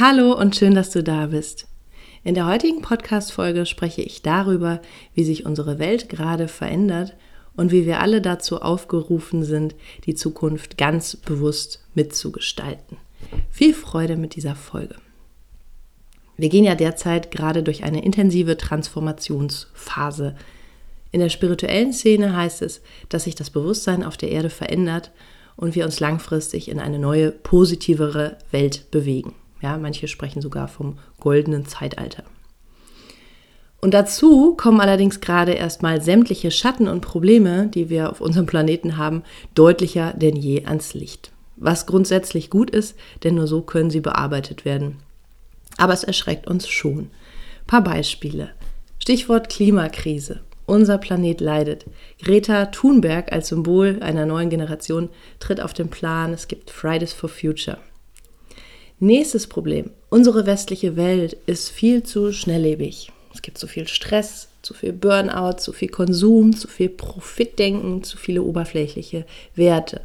Hallo und schön, dass du da bist. In der heutigen Podcast-Folge spreche ich darüber, wie sich unsere Welt gerade verändert und wie wir alle dazu aufgerufen sind, die Zukunft ganz bewusst mitzugestalten. Viel Freude mit dieser Folge. Wir gehen ja derzeit gerade durch eine intensive Transformationsphase. In der spirituellen Szene heißt es, dass sich das Bewusstsein auf der Erde verändert und wir uns langfristig in eine neue, positivere Welt bewegen. Ja, manche sprechen sogar vom goldenen Zeitalter. Und dazu kommen allerdings gerade erstmal sämtliche Schatten und Probleme, die wir auf unserem Planeten haben, deutlicher denn je ans Licht. Was grundsätzlich gut ist, denn nur so können sie bearbeitet werden. Aber es erschreckt uns schon. Paar Beispiele. Stichwort Klimakrise. Unser Planet leidet. Greta Thunberg als Symbol einer neuen Generation tritt auf den Plan. Es gibt Fridays for Future. Nächstes Problem. Unsere westliche Welt ist viel zu schnelllebig. Es gibt zu viel Stress, zu viel Burnout, zu viel Konsum, zu viel Profitdenken, zu viele oberflächliche Werte.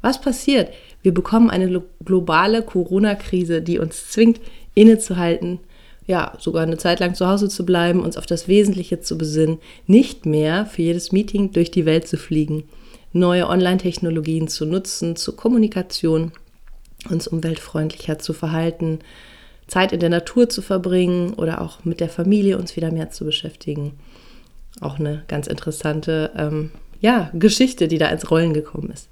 Was passiert? Wir bekommen eine globale Corona-Krise, die uns zwingt, innezuhalten, ja, sogar eine Zeit lang zu Hause zu bleiben, uns auf das Wesentliche zu besinnen, nicht mehr für jedes Meeting durch die Welt zu fliegen, neue Online-Technologien zu nutzen, zur Kommunikation uns umweltfreundlicher zu verhalten, Zeit in der Natur zu verbringen oder auch mit der Familie uns wieder mehr zu beschäftigen. Auch eine ganz interessante ähm, ja, Geschichte, die da ins Rollen gekommen ist.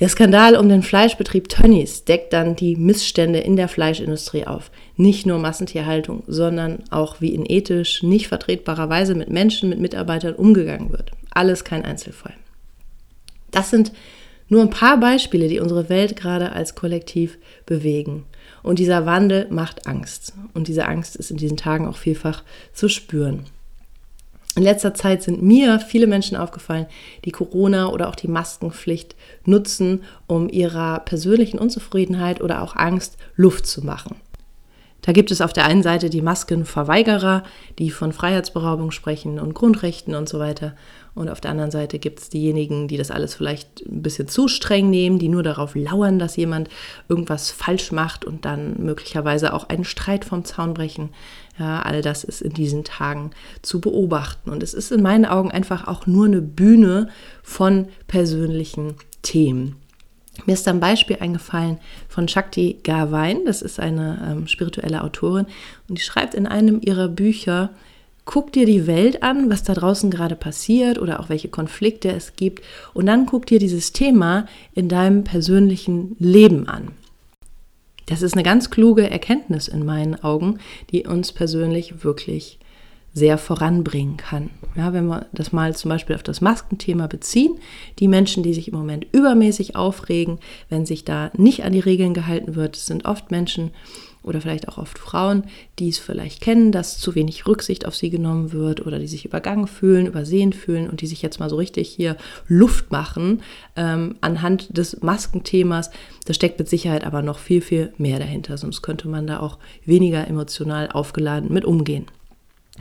Der Skandal um den Fleischbetrieb Tönnies deckt dann die Missstände in der Fleischindustrie auf. Nicht nur Massentierhaltung, sondern auch wie in ethisch nicht vertretbarer Weise mit Menschen, mit Mitarbeitern umgegangen wird. Alles kein Einzelfall. Das sind nur ein paar Beispiele, die unsere Welt gerade als Kollektiv bewegen. Und dieser Wandel macht Angst. Und diese Angst ist in diesen Tagen auch vielfach zu spüren. In letzter Zeit sind mir viele Menschen aufgefallen, die Corona oder auch die Maskenpflicht nutzen, um ihrer persönlichen Unzufriedenheit oder auch Angst Luft zu machen. Da gibt es auf der einen Seite die Maskenverweigerer, die von Freiheitsberaubung sprechen und Grundrechten und so weiter. Und auf der anderen Seite gibt es diejenigen, die das alles vielleicht ein bisschen zu streng nehmen, die nur darauf lauern, dass jemand irgendwas falsch macht und dann möglicherweise auch einen Streit vom Zaun brechen. Ja, all das ist in diesen Tagen zu beobachten. Und es ist in meinen Augen einfach auch nur eine Bühne von persönlichen Themen. Mir ist ein Beispiel eingefallen von Shakti Garwein, das ist eine ähm, spirituelle Autorin und die schreibt in einem ihrer Bücher, guck dir die Welt an, was da draußen gerade passiert oder auch welche Konflikte es gibt und dann guck dir dieses Thema in deinem persönlichen Leben an. Das ist eine ganz kluge Erkenntnis in meinen Augen, die uns persönlich wirklich sehr voranbringen kann. Ja, wenn wir das mal zum Beispiel auf das Maskenthema beziehen, die Menschen, die sich im Moment übermäßig aufregen, wenn sich da nicht an die Regeln gehalten wird, sind oft Menschen oder vielleicht auch oft Frauen, die es vielleicht kennen, dass zu wenig Rücksicht auf sie genommen wird oder die sich übergangen fühlen, übersehen fühlen und die sich jetzt mal so richtig hier Luft machen ähm, anhand des Maskenthemas. Da steckt mit Sicherheit aber noch viel, viel mehr dahinter, sonst könnte man da auch weniger emotional aufgeladen mit umgehen.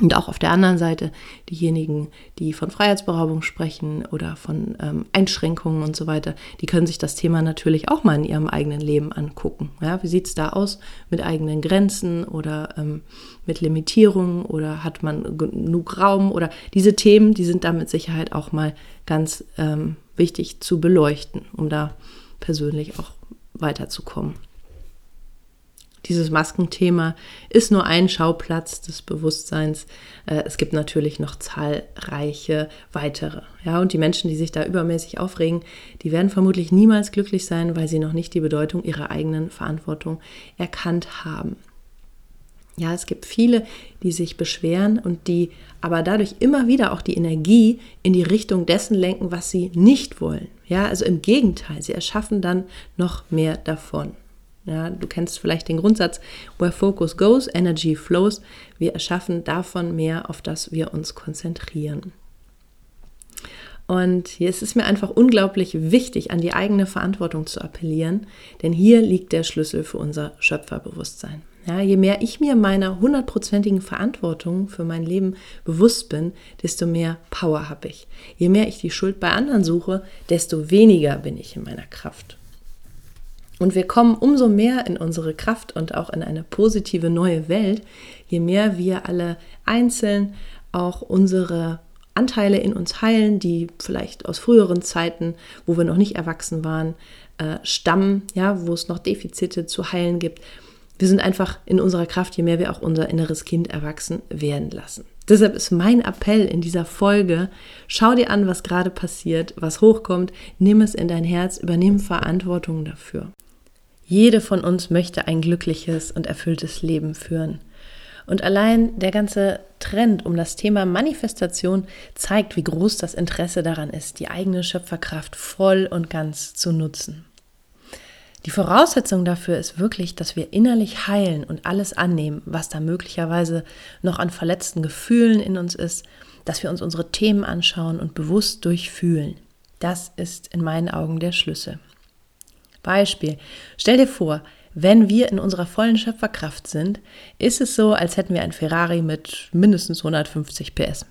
Und auch auf der anderen Seite diejenigen, die von Freiheitsberaubung sprechen oder von ähm, Einschränkungen und so weiter, die können sich das Thema natürlich auch mal in ihrem eigenen Leben angucken. Ja, wie sieht es da aus mit eigenen Grenzen oder ähm, mit Limitierungen oder hat man genug Raum oder diese Themen, die sind da mit Sicherheit auch mal ganz ähm, wichtig zu beleuchten, um da persönlich auch weiterzukommen. Dieses Maskenthema ist nur ein Schauplatz des Bewusstseins. Äh, es gibt natürlich noch zahlreiche weitere. Ja, und die Menschen, die sich da übermäßig aufregen, die werden vermutlich niemals glücklich sein, weil sie noch nicht die Bedeutung ihrer eigenen Verantwortung erkannt haben. Ja, es gibt viele, die sich beschweren und die aber dadurch immer wieder auch die Energie in die Richtung dessen lenken, was sie nicht wollen. Ja, also im Gegenteil, sie erschaffen dann noch mehr davon. Ja, du kennst vielleicht den Grundsatz, where focus goes, energy flows. Wir erschaffen davon mehr, auf das wir uns konzentrieren. Und hier ist es mir einfach unglaublich wichtig, an die eigene Verantwortung zu appellieren, denn hier liegt der Schlüssel für unser Schöpferbewusstsein. Ja, je mehr ich mir meiner hundertprozentigen Verantwortung für mein Leben bewusst bin, desto mehr Power habe ich. Je mehr ich die Schuld bei anderen suche, desto weniger bin ich in meiner Kraft. Und wir kommen umso mehr in unsere Kraft und auch in eine positive neue Welt, je mehr wir alle einzeln auch unsere Anteile in uns heilen, die vielleicht aus früheren Zeiten, wo wir noch nicht erwachsen waren, äh, stammen, ja, wo es noch Defizite zu heilen gibt. Wir sind einfach in unserer Kraft, je mehr wir auch unser inneres Kind erwachsen werden lassen. Deshalb ist mein Appell in dieser Folge, schau dir an, was gerade passiert, was hochkommt, nimm es in dein Herz, übernimm Verantwortung dafür. Jede von uns möchte ein glückliches und erfülltes Leben führen. Und allein der ganze Trend um das Thema Manifestation zeigt, wie groß das Interesse daran ist, die eigene Schöpferkraft voll und ganz zu nutzen. Die Voraussetzung dafür ist wirklich, dass wir innerlich heilen und alles annehmen, was da möglicherweise noch an verletzten Gefühlen in uns ist, dass wir uns unsere Themen anschauen und bewusst durchfühlen. Das ist in meinen Augen der Schlüssel. Beispiel. Stell dir vor, wenn wir in unserer vollen Schöpferkraft sind, ist es so, als hätten wir ein Ferrari mit mindestens 150 PS.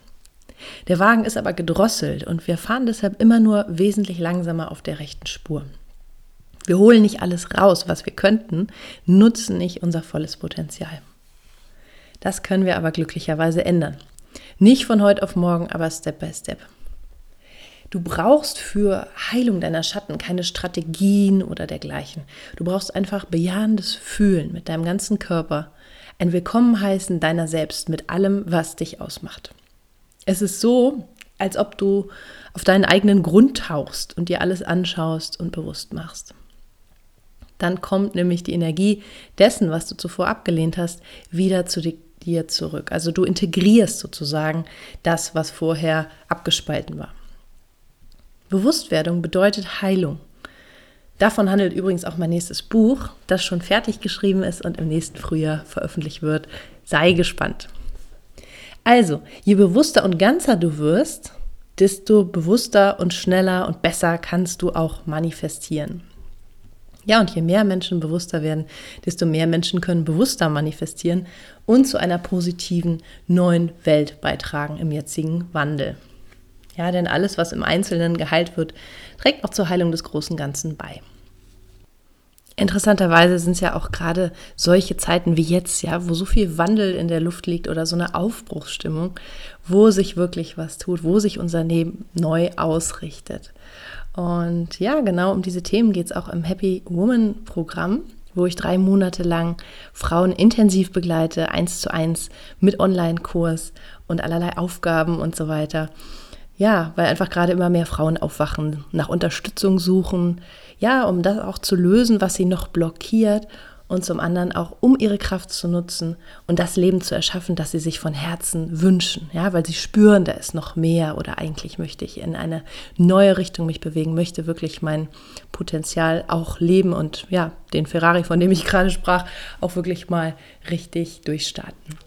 Der Wagen ist aber gedrosselt und wir fahren deshalb immer nur wesentlich langsamer auf der rechten Spur. Wir holen nicht alles raus, was wir könnten, nutzen nicht unser volles Potenzial. Das können wir aber glücklicherweise ändern. Nicht von heute auf morgen, aber Step by Step. Du brauchst für Heilung deiner Schatten keine Strategien oder dergleichen. Du brauchst einfach bejahendes Fühlen mit deinem ganzen Körper, ein Willkommenheißen deiner selbst mit allem, was dich ausmacht. Es ist so, als ob du auf deinen eigenen Grund tauchst und dir alles anschaust und bewusst machst. Dann kommt nämlich die Energie dessen, was du zuvor abgelehnt hast, wieder zu dir zurück. Also du integrierst sozusagen das, was vorher abgespalten war. Bewusstwerdung bedeutet Heilung. Davon handelt übrigens auch mein nächstes Buch, das schon fertig geschrieben ist und im nächsten Frühjahr veröffentlicht wird. Sei gespannt. Also, je bewusster und ganzer du wirst, desto bewusster und schneller und besser kannst du auch manifestieren. Ja, und je mehr Menschen bewusster werden, desto mehr Menschen können bewusster manifestieren und zu einer positiven neuen Welt beitragen im jetzigen Wandel. Ja, denn alles, was im Einzelnen geheilt wird, trägt auch zur Heilung des großen Ganzen bei. Interessanterweise sind es ja auch gerade solche Zeiten wie jetzt, ja, wo so viel Wandel in der Luft liegt oder so eine Aufbruchsstimmung, wo sich wirklich was tut, wo sich unser Leben neu ausrichtet. Und ja, genau um diese Themen geht es auch im Happy Woman Programm, wo ich drei Monate lang Frauen intensiv begleite, eins zu eins mit Online-Kurs und allerlei Aufgaben und so weiter. Ja, weil einfach gerade immer mehr Frauen aufwachen, nach Unterstützung suchen, ja, um das auch zu lösen, was sie noch blockiert und zum anderen auch, um ihre Kraft zu nutzen und das Leben zu erschaffen, das sie sich von Herzen wünschen, ja, weil sie spüren, da ist noch mehr oder eigentlich möchte ich in eine neue Richtung mich bewegen, möchte wirklich mein Potenzial auch leben und ja, den Ferrari, von dem ich gerade sprach, auch wirklich mal richtig durchstarten.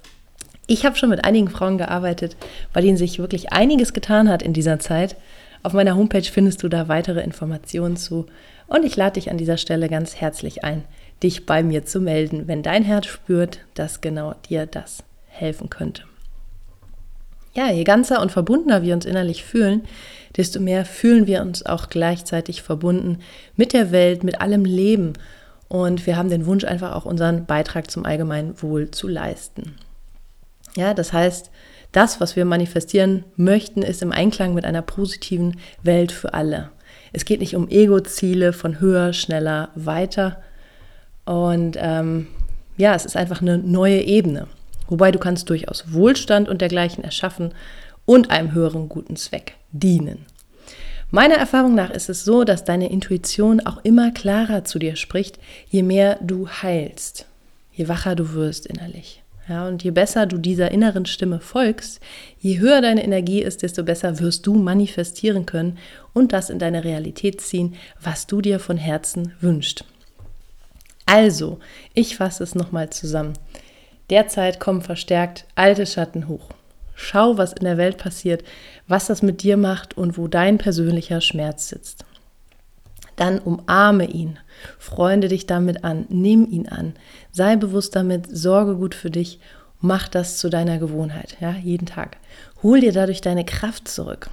Ich habe schon mit einigen Frauen gearbeitet, bei denen sich wirklich einiges getan hat in dieser Zeit. Auf meiner Homepage findest du da weitere Informationen zu. Und ich lade dich an dieser Stelle ganz herzlich ein, dich bei mir zu melden, wenn dein Herz spürt, dass genau dir das helfen könnte. Ja, je ganzer und verbundener wir uns innerlich fühlen, desto mehr fühlen wir uns auch gleichzeitig verbunden mit der Welt, mit allem Leben. Und wir haben den Wunsch, einfach auch unseren Beitrag zum allgemeinen Wohl zu leisten. Ja, das heißt, das, was wir manifestieren möchten, ist im Einklang mit einer positiven Welt für alle. Es geht nicht um Ego-Ziele von höher, schneller, weiter. Und ähm, ja, es ist einfach eine neue Ebene. Wobei du kannst durchaus Wohlstand und dergleichen erschaffen und einem höheren guten Zweck dienen. Meiner Erfahrung nach ist es so, dass deine Intuition auch immer klarer zu dir spricht, je mehr du heilst, je wacher du wirst innerlich. Ja, und je besser du dieser inneren Stimme folgst, je höher deine Energie ist, desto besser wirst du manifestieren können und das in deine Realität ziehen, was du dir von Herzen wünschst. Also, ich fasse es nochmal zusammen. Derzeit kommen verstärkt alte Schatten hoch. Schau, was in der Welt passiert, was das mit dir macht und wo dein persönlicher Schmerz sitzt. Dann umarme ihn, freunde dich damit an, nimm ihn an, sei bewusst damit, sorge gut für dich, mach das zu deiner Gewohnheit, ja, jeden Tag. Hol dir dadurch deine Kraft zurück.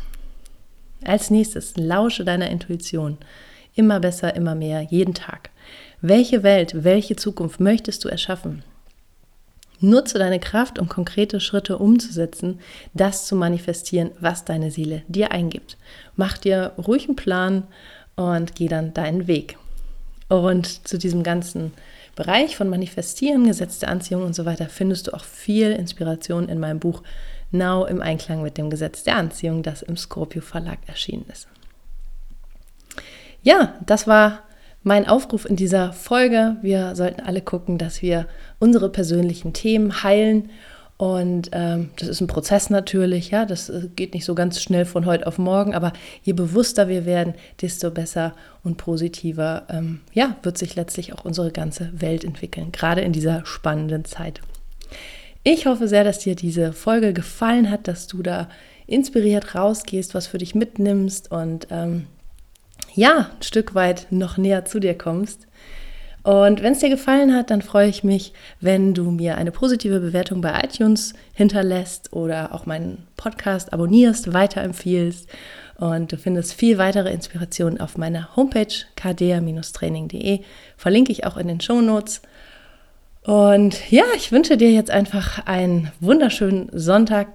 Als nächstes lausche deiner Intuition. Immer besser, immer mehr, jeden Tag. Welche Welt, welche Zukunft möchtest du erschaffen? Nutze deine Kraft, um konkrete Schritte umzusetzen, das zu manifestieren, was deine Seele dir eingibt. Mach dir ruhig einen Plan und geh dann deinen Weg. Und zu diesem ganzen Bereich von Manifestieren, Gesetz der Anziehung und so weiter findest du auch viel Inspiration in meinem Buch Now im Einklang mit dem Gesetz der Anziehung, das im Scorpio Verlag erschienen ist. Ja, das war mein Aufruf in dieser Folge. Wir sollten alle gucken, dass wir unsere persönlichen Themen heilen. Und ähm, das ist ein Prozess natürlich, ja, das äh, geht nicht so ganz schnell von heute auf morgen, aber je bewusster wir werden, desto besser und positiver, ähm, ja, wird sich letztlich auch unsere ganze Welt entwickeln, gerade in dieser spannenden Zeit. Ich hoffe sehr, dass dir diese Folge gefallen hat, dass du da inspiriert rausgehst, was für dich mitnimmst und ähm, ja, ein Stück weit noch näher zu dir kommst. Und wenn es dir gefallen hat, dann freue ich mich, wenn du mir eine positive Bewertung bei iTunes hinterlässt oder auch meinen Podcast abonnierst, weiterempfiehlst. Und du findest viel weitere Inspirationen auf meiner Homepage kdea-training.de. Verlinke ich auch in den Show Notes. Und ja, ich wünsche dir jetzt einfach einen wunderschönen Sonntag.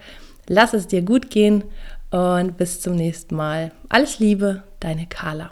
Lass es dir gut gehen und bis zum nächsten Mal. Alles Liebe, deine Carla.